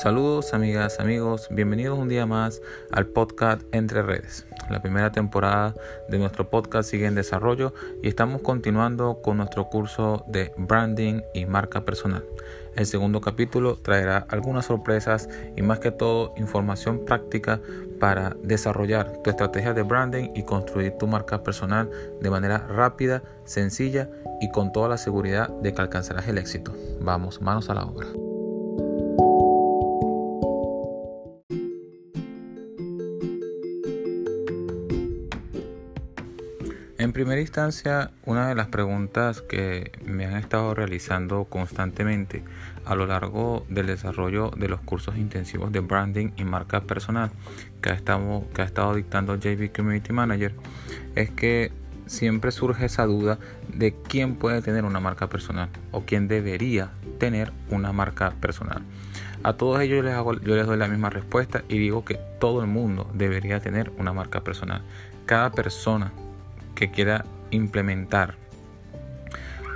Saludos amigas, amigos, bienvenidos un día más al podcast Entre Redes. La primera temporada de nuestro podcast sigue en desarrollo y estamos continuando con nuestro curso de branding y marca personal. El segundo capítulo traerá algunas sorpresas y más que todo información práctica para desarrollar tu estrategia de branding y construir tu marca personal de manera rápida, sencilla y con toda la seguridad de que alcanzarás el éxito. Vamos, manos a la obra. Primera instancia, una de las preguntas que me han estado realizando constantemente a lo largo del desarrollo de los cursos intensivos de branding y marca personal que ha estado, que ha estado dictando JV Community Manager es que siempre surge esa duda de quién puede tener una marca personal o quién debería tener una marca personal. A todos ellos les hago, yo les doy la misma respuesta y digo que todo el mundo debería tener una marca personal. Cada persona que quiera implementar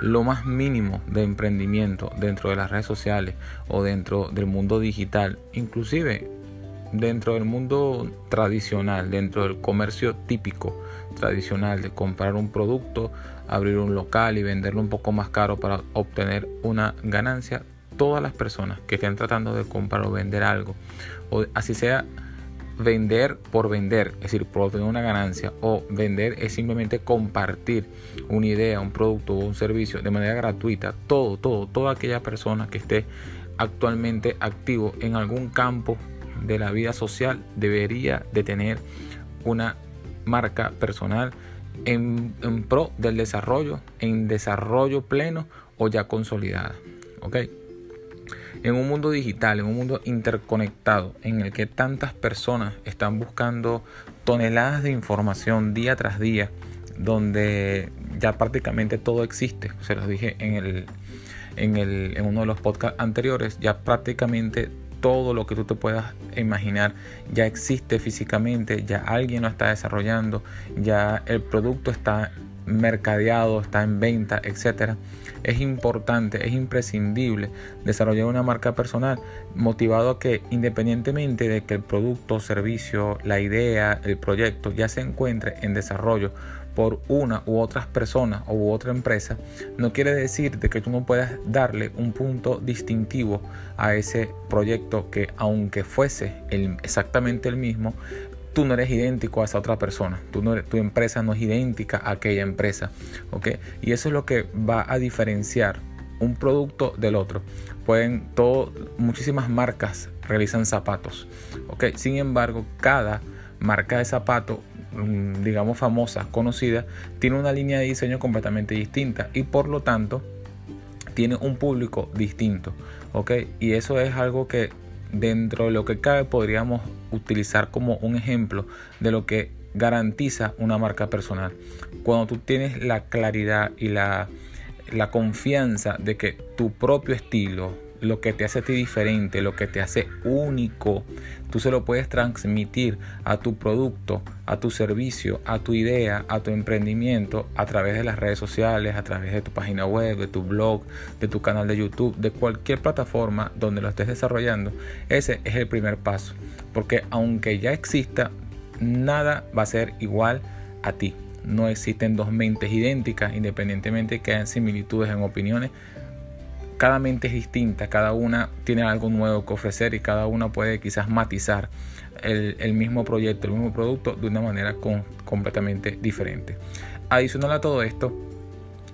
lo más mínimo de emprendimiento dentro de las redes sociales o dentro del mundo digital, inclusive dentro del mundo tradicional, dentro del comercio típico tradicional de comprar un producto, abrir un local y venderlo un poco más caro para obtener una ganancia, todas las personas que estén tratando de comprar o vender algo, o así sea vender por vender, es decir, por obtener una ganancia, o vender es simplemente compartir una idea, un producto o un servicio de manera gratuita. Todo, todo, toda aquella persona que esté actualmente activo en algún campo de la vida social debería de tener una marca personal en, en pro del desarrollo, en desarrollo pleno o ya consolidada. ¿ok?, en un mundo digital, en un mundo interconectado, en el que tantas personas están buscando toneladas de información día tras día, donde ya prácticamente todo existe, se los dije en, el, en, el, en uno de los podcasts anteriores, ya prácticamente todo lo que tú te puedas imaginar ya existe físicamente, ya alguien lo está desarrollando, ya el producto está mercadeado, está en venta, etcétera, es importante, es imprescindible desarrollar una marca personal motivado a que independientemente de que el producto, servicio, la idea, el proyecto ya se encuentre en desarrollo por una u otras personas u otra empresa, no quiere decir de que tú no puedas darle un punto distintivo a ese proyecto que aunque fuese exactamente el mismo, tú no eres idéntico a esa otra persona, tu empresa no es idéntica a aquella empresa, ¿ok? Y eso es lo que va a diferenciar un producto del otro. Pueden, todo, muchísimas marcas realizan zapatos, ¿ok? Sin embargo, cada marca de zapato mm, digamos famosa, conocida, tiene una línea de diseño completamente distinta y por lo tanto tiene un público distinto, ¿ok? Y eso es algo que dentro de lo que cabe podríamos utilizar como un ejemplo de lo que garantiza una marca personal. Cuando tú tienes la claridad y la, la confianza de que tu propio estilo, lo que te hace a ti diferente, lo que te hace único, tú se lo puedes transmitir a tu producto, a tu servicio, a tu idea, a tu emprendimiento a través de las redes sociales, a través de tu página web, de tu blog, de tu canal de YouTube, de cualquier plataforma donde lo estés desarrollando. Ese es el primer paso, porque aunque ya exista, nada va a ser igual a ti. No existen dos mentes idénticas, independientemente de que hayan similitudes en opiniones cada mente es distinta, cada una tiene algo nuevo que ofrecer y cada una puede quizás matizar el, mismo proyecto, el mismo producto de una manera completamente diferente. Adicional a todo esto,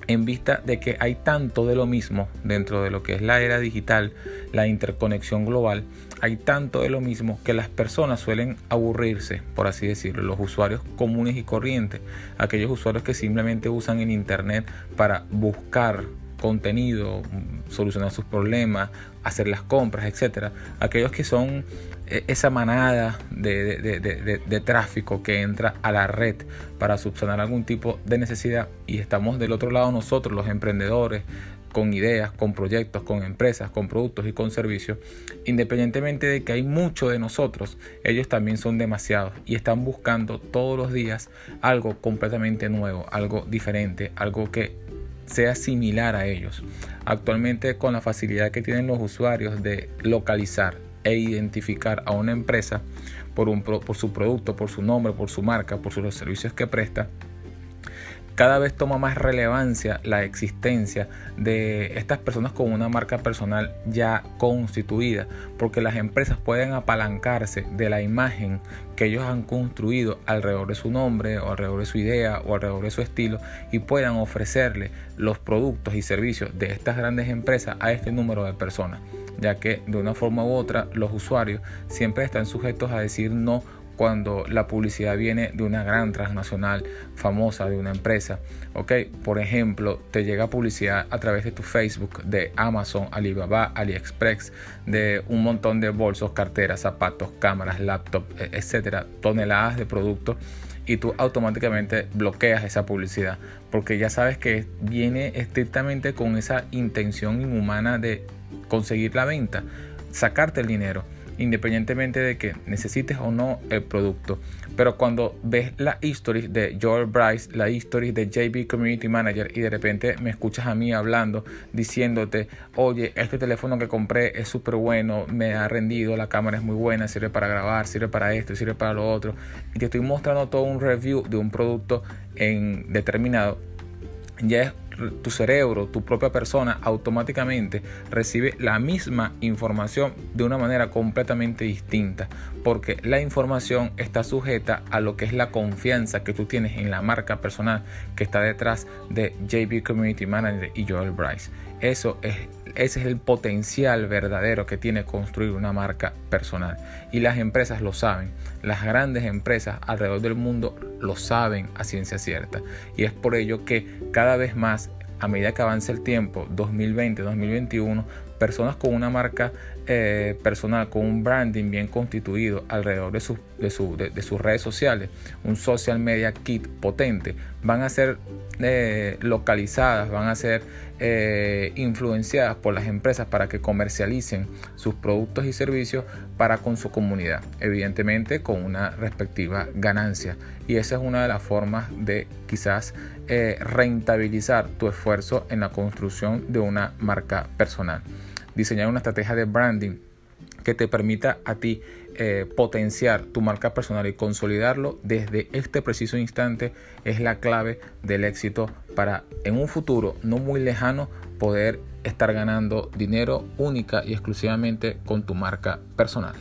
en vista de que hay tanto de lo mismo dentro de lo que es la era digital, la interconexión global, hay tanto de lo mismo que las personas suelen aburrirse, por así decirlo, los usuarios comunes y corrientes, aquellos usuarios que simplemente usan el Internet para buscar contenido, solucionar sus problemas, hacer las compras, etcétera. Aquellos que son eh, esa manada de, tráfico que entra a la red para subsanar algún tipo de necesidad y estamos del otro lado nosotros, los emprendedores, con ideas, con proyectos, con empresas, con productos y con servicios, independientemente de que hay mucho de nosotros, ellos también son demasiados y están buscando todos los días algo completamente nuevo, algo diferente, algo que sea similar a ellos. Actualmente con la facilidad que tienen los usuarios de localizar e identificar a una empresa por, un, por su producto, por su nombre, por su marca, por los servicios que presta, cada vez toma más relevancia la existencia de estas personas con una marca personal ya constituida, porque las empresas pueden apalancarse de la imagen que ellos han construido alrededor de su nombre o alrededor de su idea o alrededor de su estilo y puedan ofrecerle los productos y servicios de estas grandes empresas a este número de personas, ya que de una forma u otra los usuarios siempre están sujetos a decir no cuando la publicidad viene de una gran transnacional famosa, de una empresa. ¿ok? Por ejemplo, te llega publicidad a través de tu Facebook de Amazon, Alibaba, AliExpress, de un montón de bolsos, carteras, zapatos, cámaras, laptops, e, etcétera, toneladas de productos y tú automáticamente bloqueas esa publicidad porque ya sabes que viene estrictamente con esa intención inhumana de conseguir la venta, sacarte el dinero independientemente de que necesites o no el producto. Pero cuando ves la history de Joel Bryce, la history de JB Community Manager y de repente me escuchas a mí hablando, diciéndote, oye, este teléfono que compré es súper bueno, me ha rendido, la cámara es muy buena, sirve para grabar, sirve para esto, sirve para lo otro, y te estoy mostrando todo un review de un producto en determinado, ya es tu cerebro, tu propia persona, automáticamente recibe la misma información de una manera completamente distinta, porque la información está sujeta a lo que es la confianza que tú tienes en la marca personal que está detrás de JB Community Manager y Joel Bryce. Eso es, ese es el potencial verdadero que tiene construir una marca personal. Y las empresas lo saben. Las grandes empresas alrededor del mundo lo saben a ciencia cierta. Y es por ello que cada vez más, a medida que avance el tiempo, 2020, 2021, personas con una marca eh, personal, con un branding bien constituido alrededor de, de, sus redes sociales, un social media kit potente, van a ser eh, localizadas, van a ser eh, influenciadas por las empresas para que comercialicen sus productos y servicios para con su comunidad, evidentemente con una respectiva ganancia. Y esa es una de las formas de quizás rentabilizar tu esfuerzo en la construcción de una marca personal diseñar una estrategia de branding que te permita a ti eh, potenciar tu marca personal y consolidarlo desde este preciso instante es la clave del éxito para en un futuro no muy lejano poder estar ganando dinero única y exclusivamente con tu marca personal.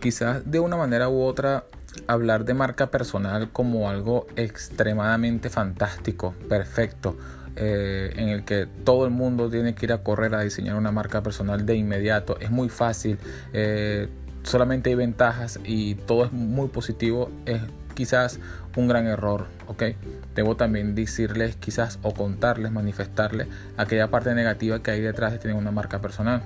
Quizás de una manera u otra hablar de marca personal como algo extremadamente fantástico, perfecto, eh, en el que todo el mundo tiene que ir a correr a diseñar una marca personal de inmediato. Es muy fácil, eh, solamente hay ventajas y todo es muy positivo. Es quizás un gran error, ¿ok? Debo también decirles quizás o contarles, manifestarles aquella parte negativa que hay detrás de tener una marca personal.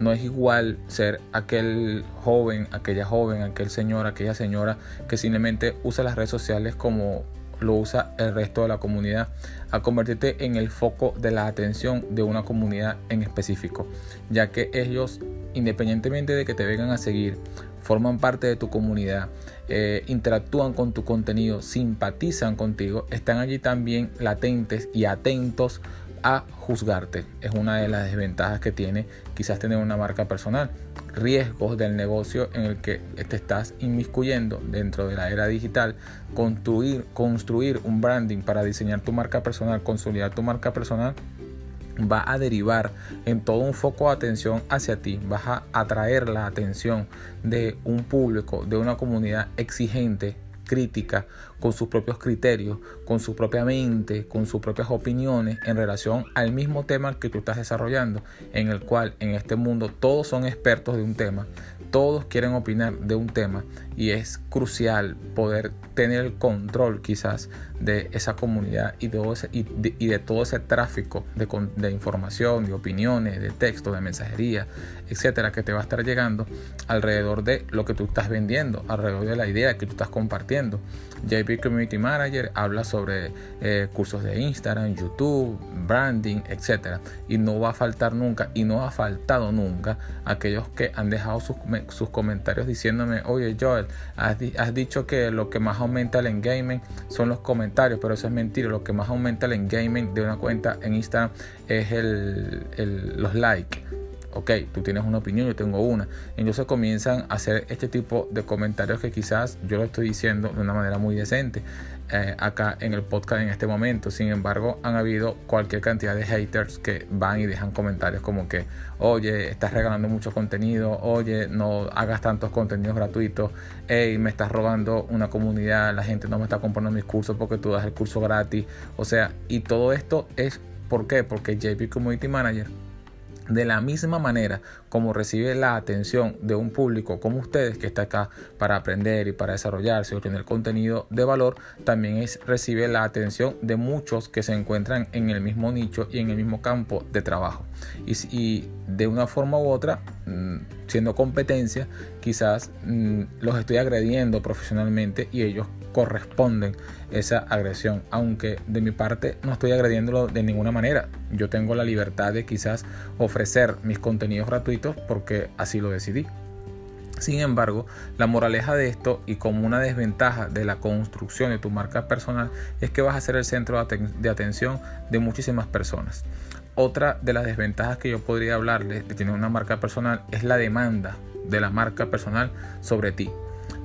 No es igual ser aquel joven, aquella joven, aquel señor, aquella señora que simplemente usa las redes sociales como lo usa el resto de la comunidad, a convertirte en el foco de la atención de una comunidad en específico, ya que ellos, independientemente de que te vengan a seguir, forman parte de tu comunidad, eh, interactúan con tu contenido, simpatizan contigo, están allí también latentes y atentos a juzgarte. Es una de las desventajas que tiene quizás tener una marca personal. Riesgos del negocio en el que te estás inmiscuyendo dentro de la era digital. Construir, construir un branding para diseñar tu marca personal, consolidar tu marca personal va a derivar en todo un foco de atención hacia ti, vas a atraer la atención de un público, de una comunidad exigente, crítica, con sus propios criterios, con su propia mente, con sus propias opiniones en relación al mismo tema que tú estás desarrollando, en el cual en este mundo todos son expertos de un tema, todos quieren opinar de un tema y es crucial poder tener el control quizás de esa comunidad y de, todo ese tráfico de, de, información, de opiniones, de texto, de mensajería, etcétera, que te va a estar llegando alrededor de lo que tú estás vendiendo, alrededor de la idea que tú estás compartiendo. JP Community Manager habla sobre eh, cursos de Instagram, YouTube, branding, etcétera, y no va a faltar nunca y no ha faltado nunca aquellos que han dejado sus, sus comentarios diciéndome, oye Joel, has, dicho que lo que más aumenta el engagement son los comentarios, pero eso es mentira. Lo que más aumenta el engagement de una cuenta en Instagram es los likes ok, tú tienes una opinión, yo tengo una. Entonces comienzan a hacer este tipo de comentarios que quizás yo lo estoy diciendo de una manera muy decente eh, acá en el podcast en este momento. Sin embargo, han habido cualquier cantidad de haters que van y dejan comentarios como que, oye, estás regalando mucho contenido, oye, no hagas tantos contenidos gratuitos, hey, me estás robando una comunidad, la gente no me está comprando mis cursos porque tú das el curso gratis. O sea, y todo esto es, ¿por qué? Porque JP Community Manager de la misma manera como recibe la atención de un público como ustedes que está acá para aprender y para desarrollarse o tener contenido de valor, también es, recibe la atención de muchos que se encuentran en el mismo nicho y en el mismo campo de trabajo. Y, de una forma u otra, mm, siendo competencia, quizás mm, los estoy agrediendo profesionalmente y ellos corresponden esa agresión. Aunque de mi parte no estoy agrediéndolo de ninguna manera. Yo tengo la libertad de quizás ofrecer mis contenidos gratuitos porque así lo decidí. Sin embargo, la moraleja de esto y como una desventaja de la construcción de tu marca personal es que vas a ser el centro de atención de muchísimas personas. Otra de las desventajas que yo podría hablarles de tener una marca personal es la demanda de la marca personal sobre ti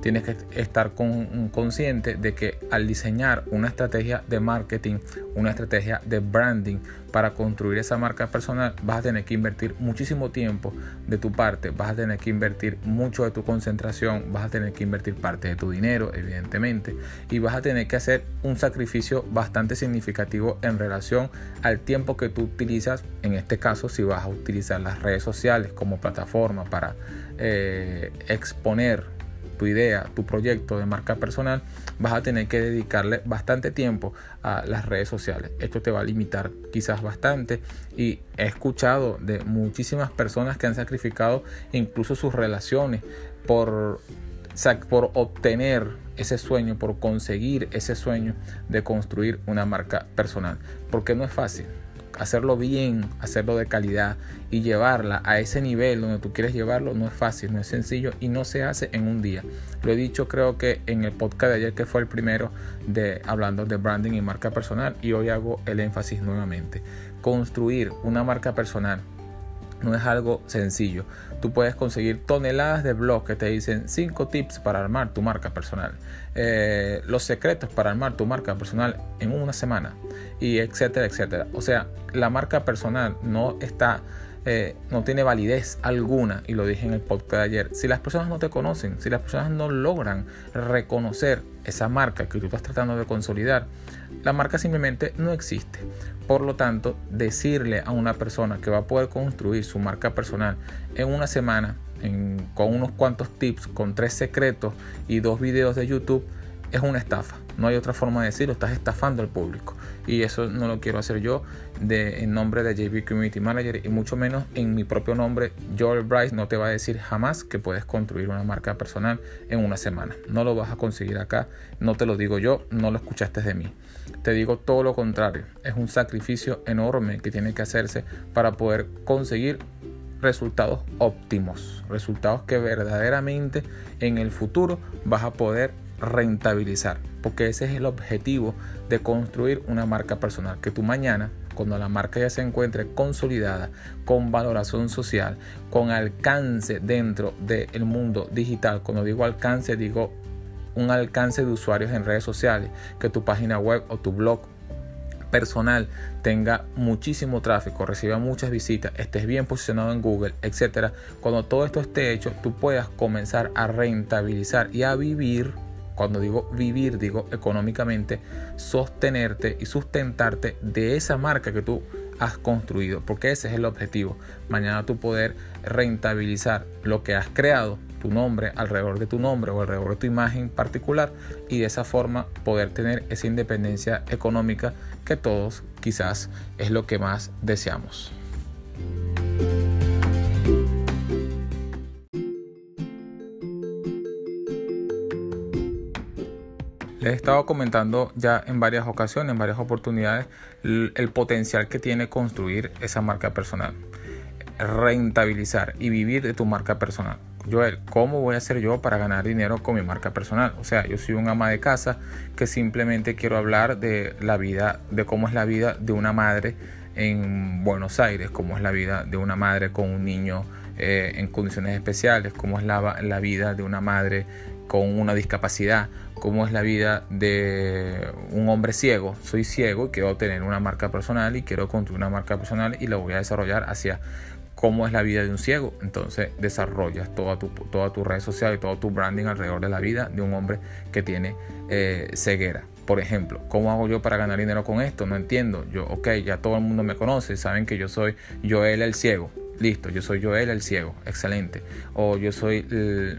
tienes que estar consciente de que al diseñar una estrategia de marketing, una estrategia de branding para construir esa marca personal, vas a tener que invertir muchísimo tiempo de tu parte, vas a tener que invertir mucho de tu concentración, vas a tener que invertir parte de tu dinero, evidentemente, y vas a tener que hacer un sacrificio bastante significativo en relación al tiempo que tú utilizas, en este caso, si vas a utilizar las redes sociales como plataforma para eh, exponer tu idea, tu proyecto de marca personal, vas a tener que dedicarle bastante tiempo a las redes sociales. Esto te va a limitar quizás bastante y he escuchado de muchísimas personas que han sacrificado incluso sus relaciones por, por obtener ese sueño, por conseguir ese sueño de construir una marca personal. Porque no es fácil hacerlo bien, hacerlo de calidad y llevarla a ese nivel donde tú quieres llevarlo no es fácil, no es sencillo y no se hace en un día. Lo he dicho creo que en el podcast de ayer que fue el primero de hablando de branding y marca personal y hoy hago el énfasis nuevamente. Construir una marca personal no es algo sencillo. Tú puedes conseguir toneladas de blogs que te dicen 5 tips para armar tu marca personal, eh, los secretos para armar tu marca personal en una semana, y etcétera, etcétera. O sea, la marca personal no está eh, no tiene validez alguna, y lo dije en el podcast de ayer, si las personas no te conocen, si las personas no logran reconocer esa marca que tú estás tratando de consolidar, la marca simplemente no existe. Por lo tanto, decirle a una persona que va a poder construir su marca personal en una semana, con unos cuantos tips, con tres secretos y dos videos de YouTube, es una estafa. No hay otra forma de decirlo, estás estafando al público. Y eso no lo quiero hacer yo de, en nombre de JB Community Manager y mucho menos en mi propio nombre. Joel Bryce no te va a decir jamás que puedes construir una marca personal en una semana. No lo vas a conseguir acá. No te lo digo yo, no lo escuchaste de mí. Te digo todo lo contrario. Es un sacrificio enorme que tiene que hacerse para poder conseguir resultados óptimos, resultados que verdaderamente en el futuro vas a poder rentabilizar, porque ese es el objetivo de construir una marca personal, que tú mañana, cuando la marca ya se encuentre consolidada, con valoración social, con alcance dentro del mundo digital, cuando digo alcance, digo un alcance de usuarios en redes sociales, que tu página web o tu blog personal tenga muchísimo tráfico, reciba muchas visitas, estés bien posicionado en Google, etcétera. Cuando todo esto esté hecho, tú puedas comenzar a rentabilizar y a vivir cuando digo vivir, digo económicamente, sostenerte y sustentarte de esa marca que tú has construido, porque ese es el objetivo. Mañana tú poder rentabilizar lo que has creado, tu nombre, alrededor de tu nombre o alrededor de tu imagen particular y de esa forma poder tener esa independencia económica que todos quizás es lo que más deseamos. Les he estado comentando ya en varias ocasiones, en varias oportunidades, el, potencial que tiene construir esa marca personal, rentabilizar y vivir de tu marca personal. Joel, ¿cómo voy a hacer yo para ganar dinero con mi marca personal? O sea, yo soy un ama de casa que simplemente quiero hablar de la vida, de cómo es la vida de una madre en Buenos Aires, cómo es la vida de una madre con un niño eh, en condiciones especiales, cómo es la, la vida de una madre con una discapacidad, cómo es la vida de un hombre ciego. Soy ciego y quiero tener una marca personal y quiero construir una marca personal y la voy a desarrollar hacia cómo es la vida de un ciego. Entonces desarrollas toda tu, toda tu red social y todo tu branding alrededor de la vida de un hombre que tiene eh, ceguera. Por ejemplo, ¿cómo hago yo para ganar dinero con esto? No entiendo. Yo, ok, ya todo el mundo me conoce, saben que yo soy Joel el ciego. Listo, yo soy Joel el ciego, excelente. O yo soy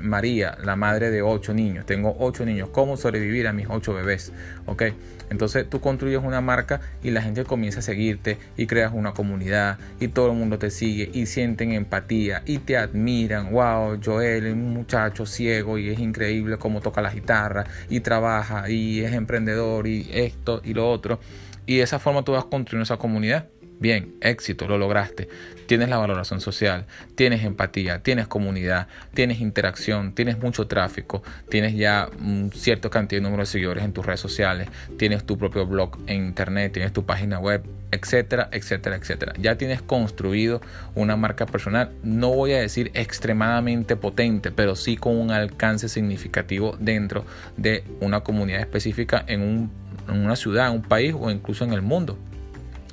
María, la madre de ocho niños. Tengo ocho niños. ¿Cómo sobrevivir a mis ocho bebés? Ok, entonces tú construyes una marca y la gente comienza a seguirte y creas una comunidad y todo el mundo te sigue y sienten empatía y te admiran. Wow, Joel es un muchacho ciego y es increíble cómo toca la guitarra y trabaja y es emprendedor y esto y lo otro. Y de esa forma tú vas construyendo esa comunidad. Bien, éxito, lo lograste. Tienes la valoración social, tienes empatía, tienes comunidad, tienes interacción, tienes mucho tráfico, tienes ya un cierto cantidad de número de seguidores en tus redes sociales, tienes tu propio blog en internet, tienes tu página web, etcétera, etcétera, etcétera. Ya tienes construido una marca personal, no voy a decir extremadamente potente, pero sí con un alcance significativo dentro de una comunidad específica en, un, en una ciudad, un país o incluso en el mundo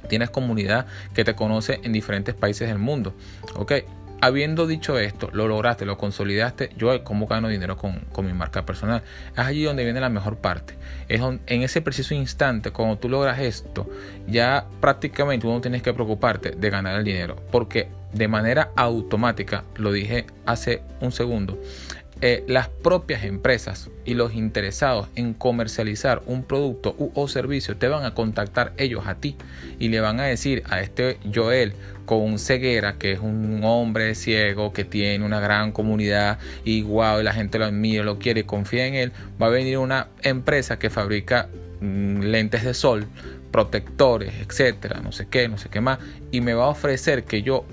tienes comunidad que te conoce en diferentes países del mundo. Ok, habiendo dicho esto, lo lograste, lo consolidaste, yo cómo gano dinero con, mi marca personal. Es allí donde viene la mejor parte. Es en ese preciso instante, cuando tú logras esto, ya prácticamente tú no tienes que preocuparte de ganar el dinero. Porque de manera automática, lo dije hace un segundo, eh, las propias empresas y los interesados en comercializar un producto o servicio te van a contactar ellos a ti y le van a decir a este Joel con ceguera que es un hombre ciego que tiene una gran comunidad y wow la gente lo admira lo quiere confía en él va a venir una empresa que fabrica mm, lentes de sol protectores etcétera no sé qué no sé qué más y me va a ofrecer que yo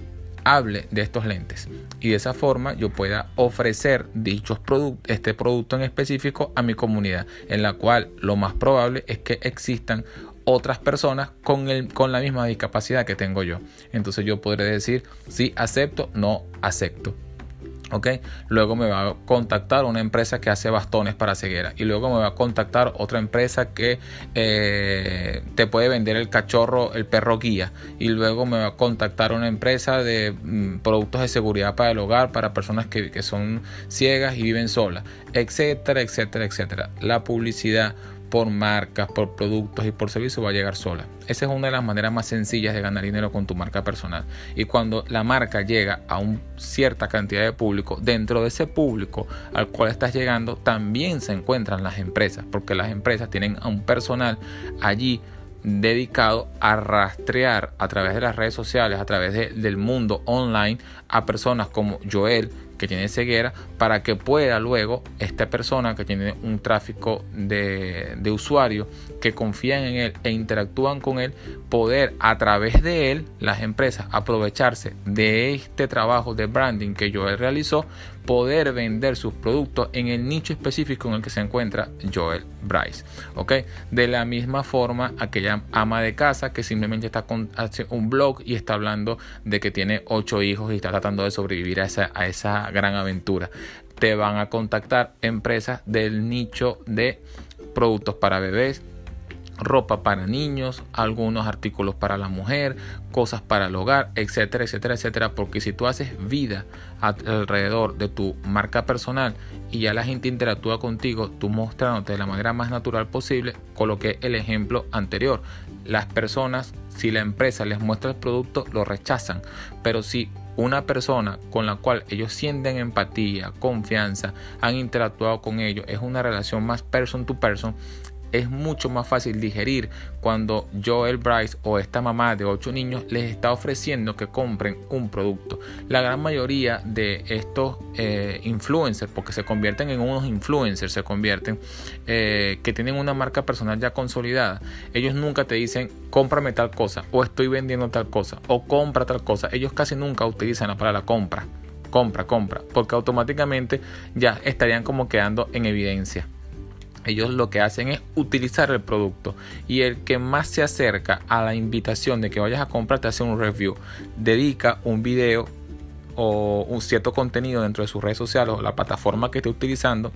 hable de estos lentes y de esa forma yo pueda ofrecer dichos productos, este producto en específico a mi comunidad, en la cual lo más probable es que existan otras personas con, el, con la misma discapacidad que tengo yo. Entonces yo podré decir si acepto, no acepto. ¿Ok? Luego me va a contactar una empresa que hace bastones para ceguera y luego me va a contactar otra empresa que eh, te puede vender el cachorro, el perro guía y luego me va a contactar una empresa de mm, productos de seguridad para el hogar para personas que, que son ciegas y viven solas, etcétera, etcétera, etcétera. La publicidad por marcas, por productos y por servicios va a llegar sola. Esa es una de las maneras más sencillas de ganar dinero con tu marca personal. Y cuando la marca llega a una cierta cantidad de público, dentro de ese público al cual estás llegando, también se encuentran las empresas, porque las empresas tienen a un personal allí dedicado a rastrear a través de las redes sociales, a través del mundo online, a personas como Joel, que tiene ceguera para que pueda luego esta persona que tiene un tráfico de, de usuarios que confían en él e interactúan con él, poder a través de él, las empresas, aprovecharse de este trabajo de branding que Joel realizó, poder vender sus productos en el nicho específico en el que se encuentra Joel Bryce. ¿ok? De la misma forma, aquella ama de casa que simplemente está con hace un blog y está hablando de que tiene ocho hijos y está tratando de sobrevivir a esa, a esa gran aventura. Te van a contactar empresas del nicho de productos para bebés, ropa para niños, algunos artículos para la mujer, cosas para el hogar, etcétera, etcétera, etcétera. Porque si tú haces vida alrededor de tu marca personal y ya la gente interactúa contigo, tú mostrándote de la manera más natural posible, coloqué el ejemplo anterior. Las personas, si la empresa les muestra el producto, lo rechazan. Pero si una persona con la cual ellos sienten empatía, confianza, han interactuado con ellos, es una relación más person to person, es mucho más fácil digerir cuando Joel Bryce o esta mamá de 8 niños les está ofreciendo que compren un producto. La gran mayoría de estos eh, influencers, porque se convierten en unos influencers, se convierten, eh, que tienen una marca personal ya consolidada, ellos nunca te dicen cómprame tal cosa o estoy vendiendo tal cosa o compra tal cosa. Ellos casi nunca utilizan la palabra compra compra, compra, porque automáticamente ya estarían como quedando en evidencia. Ellos lo que hacen es utilizar el producto. Y el que más se acerca a la invitación de que vayas a comprar te hace un review, dedica un video o un cierto contenido dentro de sus redes sociales o la plataforma que esté utilizando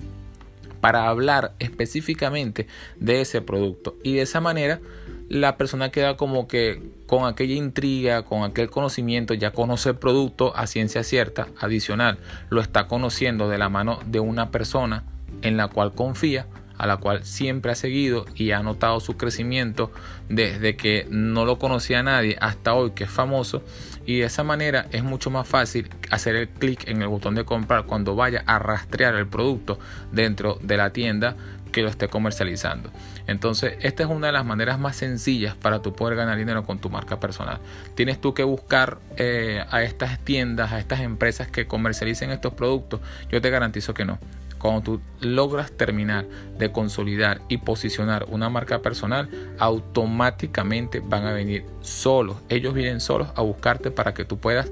para hablar específicamente de ese producto. Y de esa manera la persona queda como que con aquella intriga, con aquel conocimiento, ya conoce el producto a ciencia cierta, adicional, lo está conociendo de la mano de una persona en la cual confía, a la cual siempre ha seguido y ha notado su crecimiento desde que no lo conocía nadie hasta hoy que es famoso y de esa manera es mucho más fácil hacer el clic en el botón de comprar cuando vaya a rastrear el producto dentro de la tienda que lo esté comercializando. Entonces, esta es una de las maneras más sencillas para tú poder ganar dinero con tu marca personal. Tienes tú que buscar eh, a estas tiendas, a estas empresas que comercialicen estos productos. Yo te garantizo que no. Cuando tú logras terminar de consolidar y posicionar una marca personal, automáticamente van a venir solos. Ellos vienen solos a buscarte para que tú puedas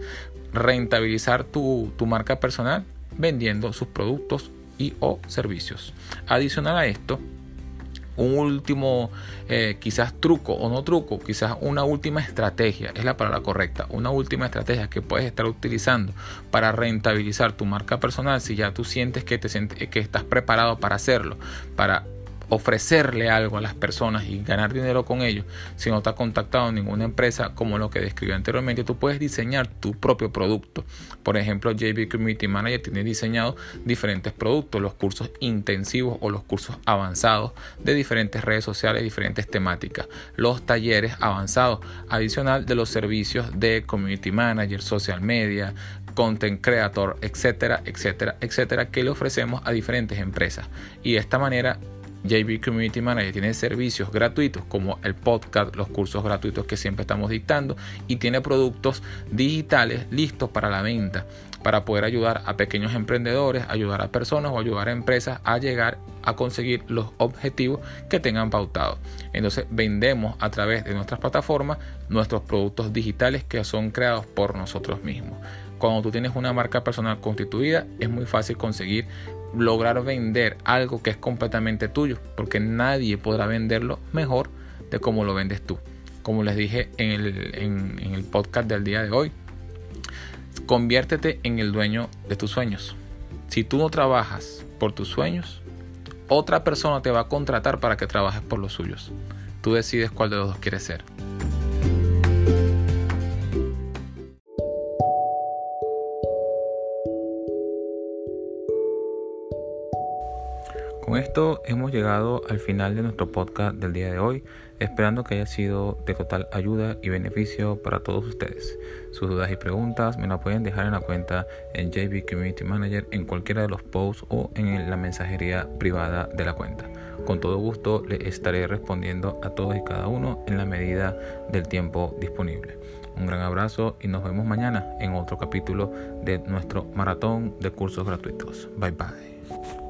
rentabilizar tu, tu marca personal vendiendo sus productos y o servicios. Adicional a esto, un último eh, quizás truco o no truco, quizás una última estrategia, es la palabra correcta, una última estrategia que puedes estar utilizando para rentabilizar tu marca personal si ya tú sientes que, te, que estás preparado para hacerlo, para ofrecerle algo a las personas y ganar dinero con ellos, si no te ha contactado ninguna empresa como lo que describí anteriormente, tú puedes diseñar tu propio producto. Por ejemplo, JB Community Manager tiene diseñado diferentes productos, los cursos intensivos o los cursos avanzados de diferentes redes sociales, diferentes temáticas, los talleres avanzados, adicional de los servicios de Community Manager, Social Media, Content Creator, etcétera, etcétera, etcétera, que le ofrecemos a diferentes empresas. Y de esta manera JB Community Manager tiene servicios gratuitos como el podcast, los cursos gratuitos que siempre estamos dictando y tiene productos digitales listos para la venta para poder ayudar a pequeños emprendedores, ayudar a personas o ayudar a empresas a llegar a conseguir los objetivos que tengan pautados. Entonces vendemos a través de nuestras plataformas nuestros productos digitales que son creados por nosotros mismos. Cuando tú tienes una marca personal constituida es muy fácil conseguir lograr vender algo que es completamente tuyo, porque nadie podrá venderlo mejor de cómo lo vendes tú. Como les dije en el, en el podcast del día de hoy, conviértete en el dueño de tus sueños. Si tú no trabajas por tus sueños, otra persona te va a contratar para que trabajes por los suyos. Tú decides cuál de los dos quieres ser. Esto hemos llegado al final de nuestro podcast del día de hoy, esperando que haya sido de total ayuda y beneficio para todos ustedes. Sus dudas y preguntas me las pueden dejar en la cuenta en JB Community Manager en cualquiera de los posts o en la mensajería privada de la cuenta. Con todo gusto le estaré respondiendo a todos y cada uno en la medida del tiempo disponible. Un gran abrazo y nos vemos mañana en otro capítulo de nuestro maratón de cursos gratuitos. Bye bye.